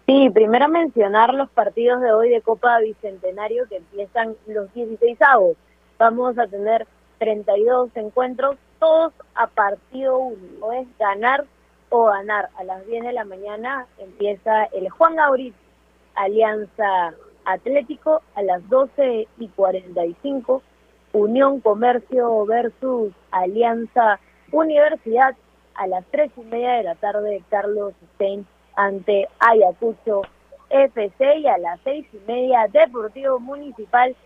Speaker 3: Sí, primero mencionar los partidos de hoy de Copa Bicentenario que empiezan los 16 avos. Vamos a tener 32 encuentros, todos a partido único. Es ganar o ganar. A las 10 de la mañana empieza el Juan Gaurit Alianza Atlético. A las 12 y 45, Unión Comercio versus Alianza Universidad. A las 3 y media de la tarde, Carlos Stein ante Ayacucho FC. Y a las 6 y media, Deportivo Municipal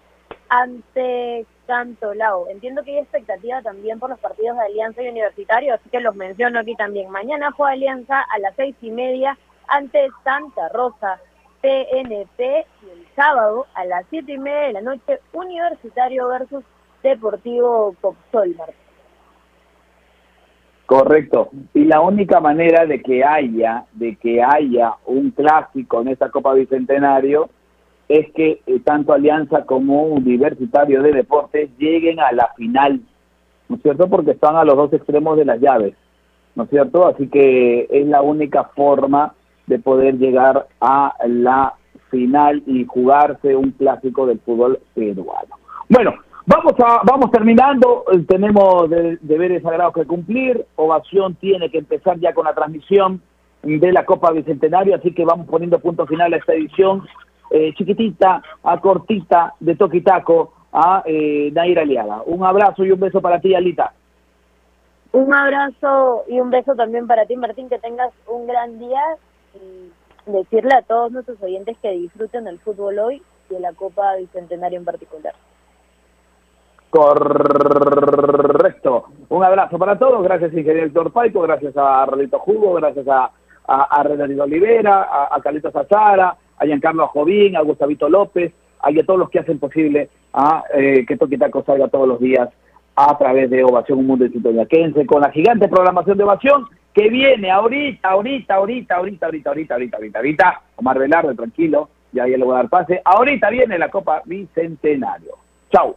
Speaker 3: ante Cantolao. Entiendo que hay expectativa también por los partidos de Alianza y Universitario, así que los menciono aquí también. Mañana juega Alianza a las seis y media ante Santa Rosa PNP y el sábado a las siete y media de la noche Universitario versus Deportivo Copsol.
Speaker 7: Correcto. Y la única manera de que haya, de que haya un clásico en esta Copa Bicentenario es que eh, tanto Alianza como Universitario de Deportes lleguen a la final, ¿no es cierto? Porque están a los dos extremos de las llaves, ¿no es cierto? Así que es la única forma de poder llegar a la final y jugarse un clásico del fútbol peruano. Bueno, vamos a vamos terminando, eh, tenemos deberes sagrados que cumplir, Ovación tiene que empezar ya con la transmisión de la Copa Bicentenario, así que vamos poniendo punto final a esta edición eh, chiquitita a cortita de Toquitaco a eh, Nair Aliaga. Un abrazo y un beso para ti, Alita.
Speaker 3: Un abrazo y un beso también para ti, Martín, que tengas un gran día y decirle a todos nuestros oyentes que disfruten del fútbol hoy y de la Copa Bicentenario en particular.
Speaker 7: Correcto. Un abrazo para todos. Gracias, ingeniero Paico. Gracias a Rolito Jugo. Gracias a, a, a Olivera, a, a Carlitos Azara, a Giancarlo Jovín, a Gustavito López, a todos los que hacen posible a eh, que Toquitaco salga todos los días a través de Ovación Un Mundo Quédense con la gigante programación de Ovación que viene ahorita, ahorita, ahorita, ahorita, ahorita, ahorita, ahorita, ahorita, ahorita, Omar Velarde, tranquilo, ya, ya le voy a dar pase. Ahorita viene la Copa Bicentenario. Chau.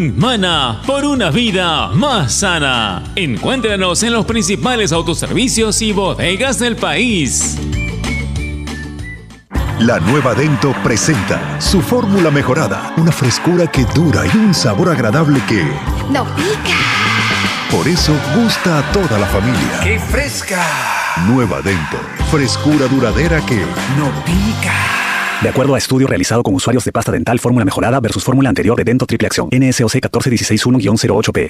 Speaker 1: Mana por una vida más sana. Encuéntranos en los principales autoservicios y bodegas del país.
Speaker 2: La nueva Dento presenta su fórmula mejorada, una frescura que dura y un sabor agradable que
Speaker 9: no pica.
Speaker 2: Por eso gusta a toda la familia.
Speaker 9: ¡Qué fresca!
Speaker 2: Nueva Dento, frescura duradera que
Speaker 9: no pica.
Speaker 5: De acuerdo a estudio realizado con usuarios de pasta dental fórmula mejorada versus fórmula anterior de Dento Triple Acción, NSOC 14161-08P.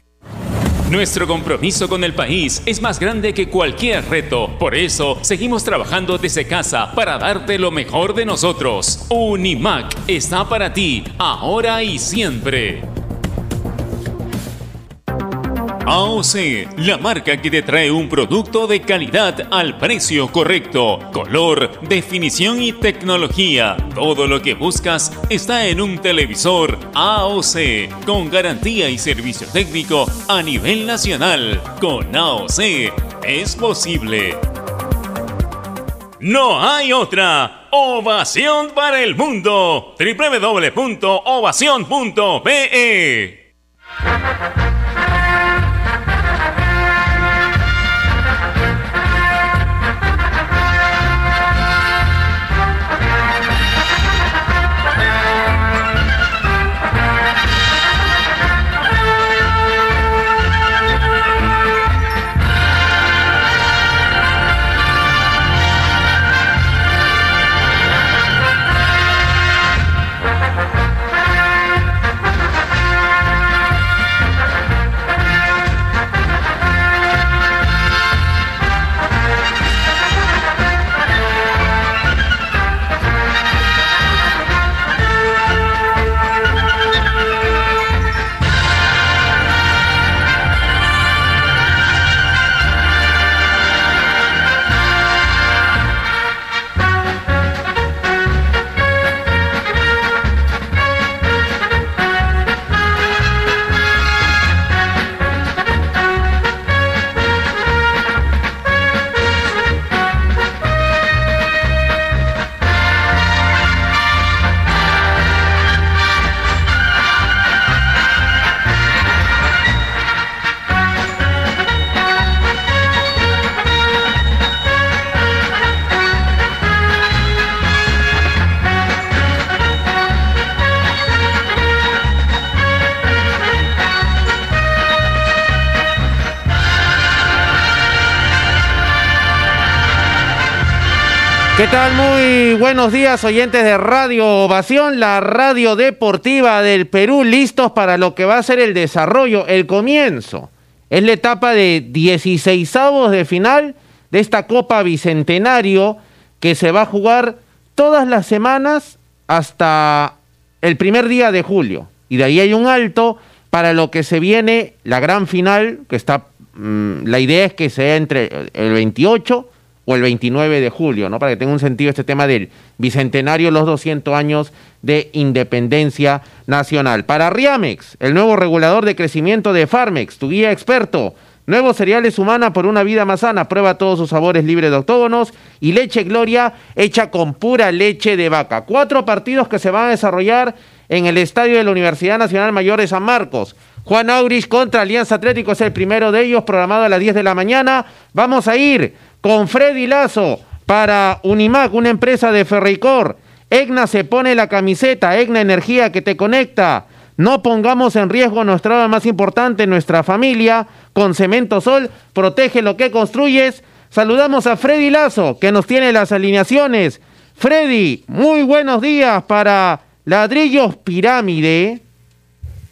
Speaker 1: Nuestro compromiso con el país es más grande que cualquier reto. Por eso, seguimos trabajando desde casa para darte lo mejor de nosotros. Unimac está para ti, ahora y siempre. AOC, la marca que te trae un producto de calidad al precio correcto, color, definición y tecnología. Todo lo que buscas está en un televisor AOC, con garantía y servicio técnico a nivel nacional. Con AOC es posible. No hay otra. Ovación para el mundo. www.ovación.be
Speaker 10: tal? Muy buenos días, oyentes de Radio Ovación, la radio deportiva del Perú, listos para lo que va a ser el desarrollo, el comienzo. Es la etapa de 16 de final de esta Copa Bicentenario que se va a jugar todas las semanas hasta el primer día de julio. Y de ahí hay un alto para lo que se viene la gran final, que está, mm, la idea es que sea entre el 28 el 29 de julio, ¿no? Para que tenga un sentido este tema del bicentenario, los 200 años de independencia nacional. Para Riamex, el nuevo regulador de crecimiento de Farmex, tu guía experto. Nuevos cereales humana por una vida más sana. Prueba todos sus sabores libres de octógonos. Y leche Gloria hecha con pura leche de vaca. Cuatro partidos que se van a desarrollar en el estadio de la Universidad Nacional Mayor de San Marcos. Juan Aurich contra Alianza Atlético es el primero de ellos, programado a las 10 de la mañana. Vamos a ir con Freddy Lazo para Unimac, una empresa de Ferricor. EGNA se pone la camiseta, EGNA Energía que te conecta. No pongamos en riesgo nuestra obra más importante, nuestra familia. Con Cemento Sol, protege lo que construyes. Saludamos a Freddy Lazo, que nos tiene las alineaciones. Freddy, muy buenos días para Ladrillos Pirámide.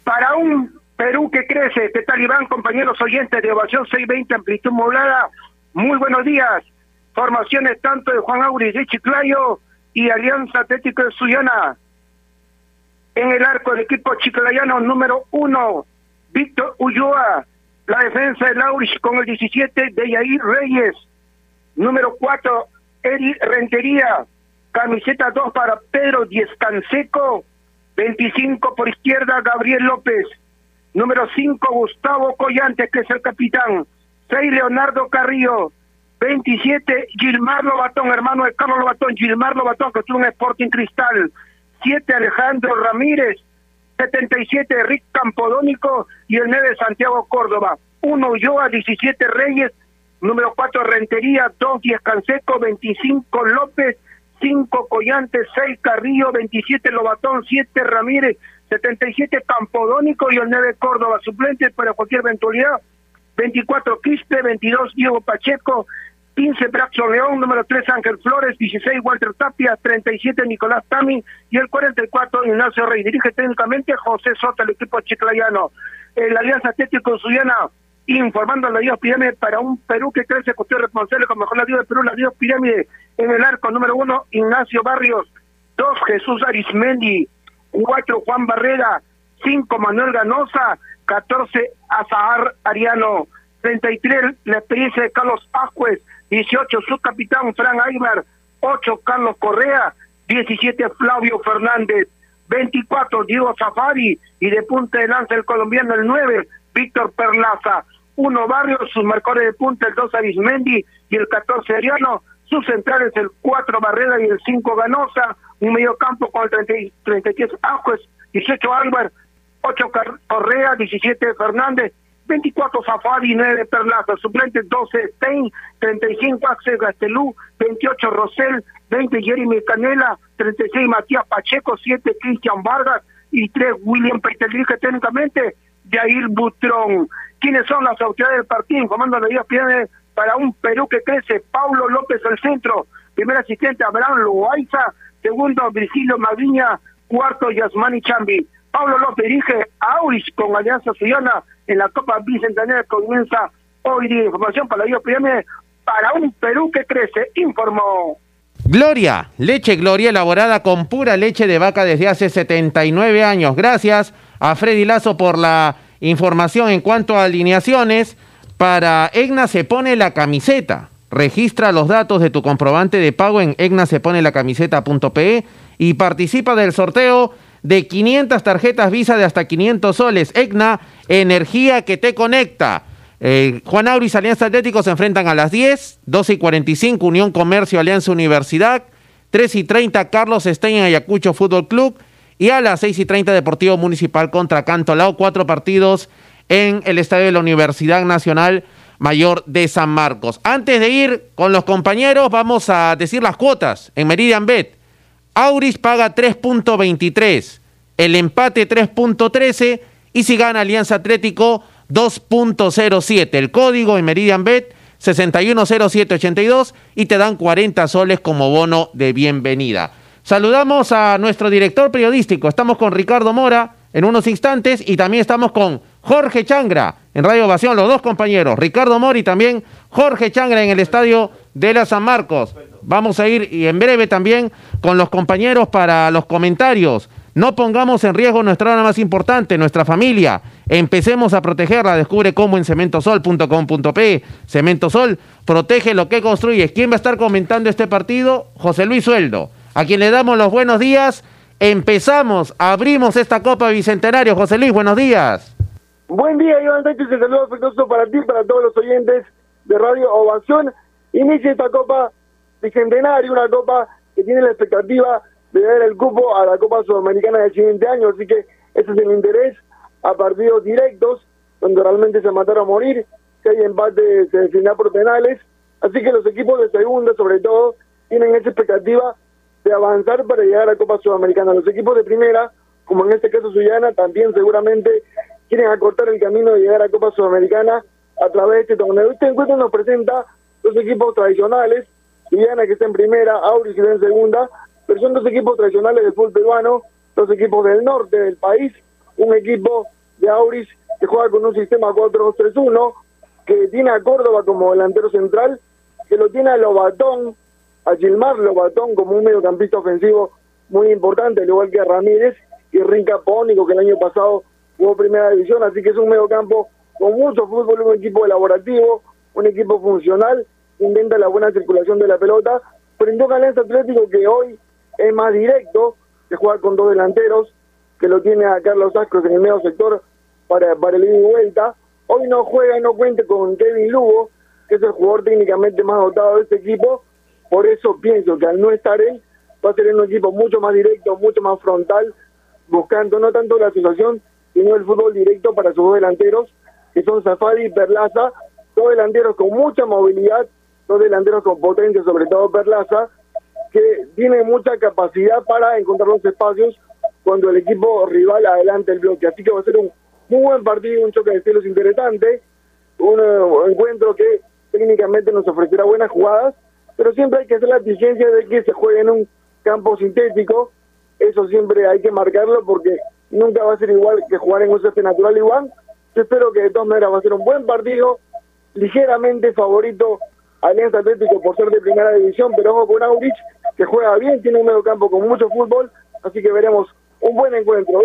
Speaker 11: Para un Perú que crece, ¿qué tal Iván, compañeros oyentes de Ovación 620 Amplitud Modulada? Muy buenos días. Formaciones tanto de Juan Auris de Chiclayo y Alianza Atlético de Suyana. En el arco del equipo chiclayano número uno, Víctor Ulloa. La defensa de Lauris con el 17 de Yair Reyes. Número cuatro, Eri Rentería. Camiseta 2 para Pedro Diez Canseco. 25 por izquierda, Gabriel López. Número 5, Gustavo Collantes, que es el capitán. 6 Leonardo Carrillo, 27 Gilmar Lobatón, hermano de Carlos Lobatón, Gilmar Lobatón, que es un Sporting Cristal, 7 Alejandro Ramírez, 77 Rick Campodónico y el 9 Santiago Córdoba, 1 Ulloa, 17 Reyes, número 4 Rentería, 2 Diez Canseco, 25 López, 5 Collantes, 6 Carrillo, 27 Lobatón, 7 Ramírez, 77 Campodónico y el 9 Córdoba, suplente para cualquier eventualidad, 24 Quispe, 22 Diego Pacheco, 15 Braxo León, número 3 Ángel Flores, 16 Walter Tapia, 37 Nicolás Tami y el 44 Ignacio Rey. Dirige técnicamente José Soto, el equipo chiclayano. El Alianza Atlético Suyana informando a la Dios Pirámide para un Perú que crece, es responsable con mejor la Dios de Perú, la Dios Pirámide en el arco número uno, Ignacio Barrios, dos, Jesús Arismendi, cuatro, Juan Barrera, cinco, Manuel Ganosa, catorce, Azahar Ariano, treinta y tres, la experiencia de Carlos Ascuez, dieciocho, su capitán Fran Aybar, ocho, Carlos Correa, diecisiete, Flavio Fernández, 24 Diego Safari y de punta de lanza el colombiano el 9 Víctor Perlaza, uno Barrios, sus marcadores de punta el 2 Arismendi y el 14 Ariano, sus centrales el 4 Barrera y el 5 Ganosa, un medio campo con el 30, 33 Ajuez, 18 Álvar, 8 Correa, 17 Fernández, 24 Safari, 9 Perlaza, suplentes 12 Stein, 35 Axel Gastelú, 28 Rosel, 20 Jeremy Canela, 36 Matías Pacheco, 7 Cristian Vargas y 3 William Peterlige técnicamente Jair Butrón. ¿Quiénes son las autoridades del partido? Informando a la Liga para un Perú que crece. Paulo López al centro, primer asistente Abraham Loaiza, segundo Virgilio Maviña, cuarto Yasmani Chambi. Pablo López dirige a Auris con Alianza Suyana en la Copa Bicentenaria que comienza hoy día. Información para la Liga para un Perú que crece, informó.
Speaker 10: Gloria, leche Gloria elaborada con pura leche de vaca desde hace 79 años. Gracias a Freddy Lazo por la información en cuanto a alineaciones. Para Egna se pone la camiseta. Registra los datos de tu comprobante de pago en camiseta.pe y participa del sorteo de 500 tarjetas Visa de hasta 500 soles. EGNA, energía que te conecta. Eh, Juan Auris, Alianza Atlético se enfrentan a las 10, 12 y 45, Unión Comercio, Alianza Universidad, 3 y 30, Carlos Esteña, Ayacucho Fútbol Club, y a las 6 y 30, Deportivo Municipal contra Cantolao, cuatro partidos en el estadio de la Universidad Nacional Mayor de San Marcos. Antes de ir con los compañeros, vamos a decir las cuotas en Meridian Bet. Auris paga 3.23, el empate 3.13 y si gana Alianza Atlético 2.07. El código en Meridian Bet 610782 y te dan 40 soles como bono de bienvenida. Saludamos a nuestro director periodístico. Estamos con Ricardo Mora en unos instantes y también estamos con Jorge Changra en Radio Ovación, los dos compañeros, Ricardo Mora y también Jorge Changra en el estadio de la San Marcos. Vamos a ir y en breve también con los compañeros para los comentarios no pongamos en riesgo nuestra arma más importante, nuestra familia. Empecemos a protegerla. Descubre cómo en cementosol.com.p. Cementosol protege lo que construye. ¿Quién va a estar comentando este partido? José Luis Sueldo, a quien le damos los buenos días. Empezamos, abrimos esta Copa Bicentenario. José Luis, buenos días.
Speaker 12: Buen día, Iván Sánchez. Un saludo para ti, para todos los oyentes de Radio Ovación. Inicia esta Copa Bicentenario, una Copa que tiene la expectativa de dar el cupo a la Copa Sudamericana del siguiente año, así que ese es el interés a partidos directos, donde realmente se mataron a morir, si hay empate se definirá por penales, así que los equipos de segunda sobre todo tienen esa expectativa de avanzar para llegar a la Copa Sudamericana. Los equipos de primera, como en este caso Suyana, también seguramente quieren acortar el camino de llegar a la Copa Sudamericana a través de este torneo. Este encuentro nos presenta los equipos tradicionales, Suyana que está en primera, Auris que está en segunda, pero son dos equipos tradicionales del fútbol peruano, dos equipos del norte del país, un equipo de Auris que juega con un sistema 4-2-3-1, que tiene a Córdoba como delantero central, que lo tiene a Lobatón, a Gilmar Lobatón como un mediocampista ofensivo muy importante, al igual que a Ramírez y Rinca Pónico, que el año pasado jugó primera división, así que es un mediocampo con mucho fútbol, un equipo elaborativo, un equipo funcional, intenta la buena circulación de la pelota, frente a un Atlético que hoy es más directo, que juega con dos delanteros, que lo tiene a Carlos Ascros en el medio sector para, para el ida y vuelta. Hoy no juega y no cuenta con Kevin Lugo, que es el jugador técnicamente más dotado de este equipo. Por eso pienso que al no estar él, va a ser un equipo mucho más directo, mucho más frontal, buscando no tanto la situación, sino el fútbol directo para sus dos delanteros, que son Safari y Perlaza, dos delanteros con mucha movilidad, dos delanteros con potencia, sobre todo Perlaza, que tiene mucha capacidad para encontrar los espacios cuando el equipo rival adelante el bloque. Así que va a ser un muy buen partido, un choque de estilos interesante, un, eh, encuentro que técnicamente nos ofrecerá buenas jugadas, pero siempre hay que hacer la exigencia de que se juegue en un campo sintético, eso siempre hay que marcarlo porque nunca va a ser igual que jugar en un césped natural igual, Yo espero que de todas maneras va a ser un buen partido, ligeramente favorito Alianza Atlético por ser de primera división, pero ojo con Aurich, que juega bien, tiene un medio campo con mucho fútbol, así que veremos un buen encuentro.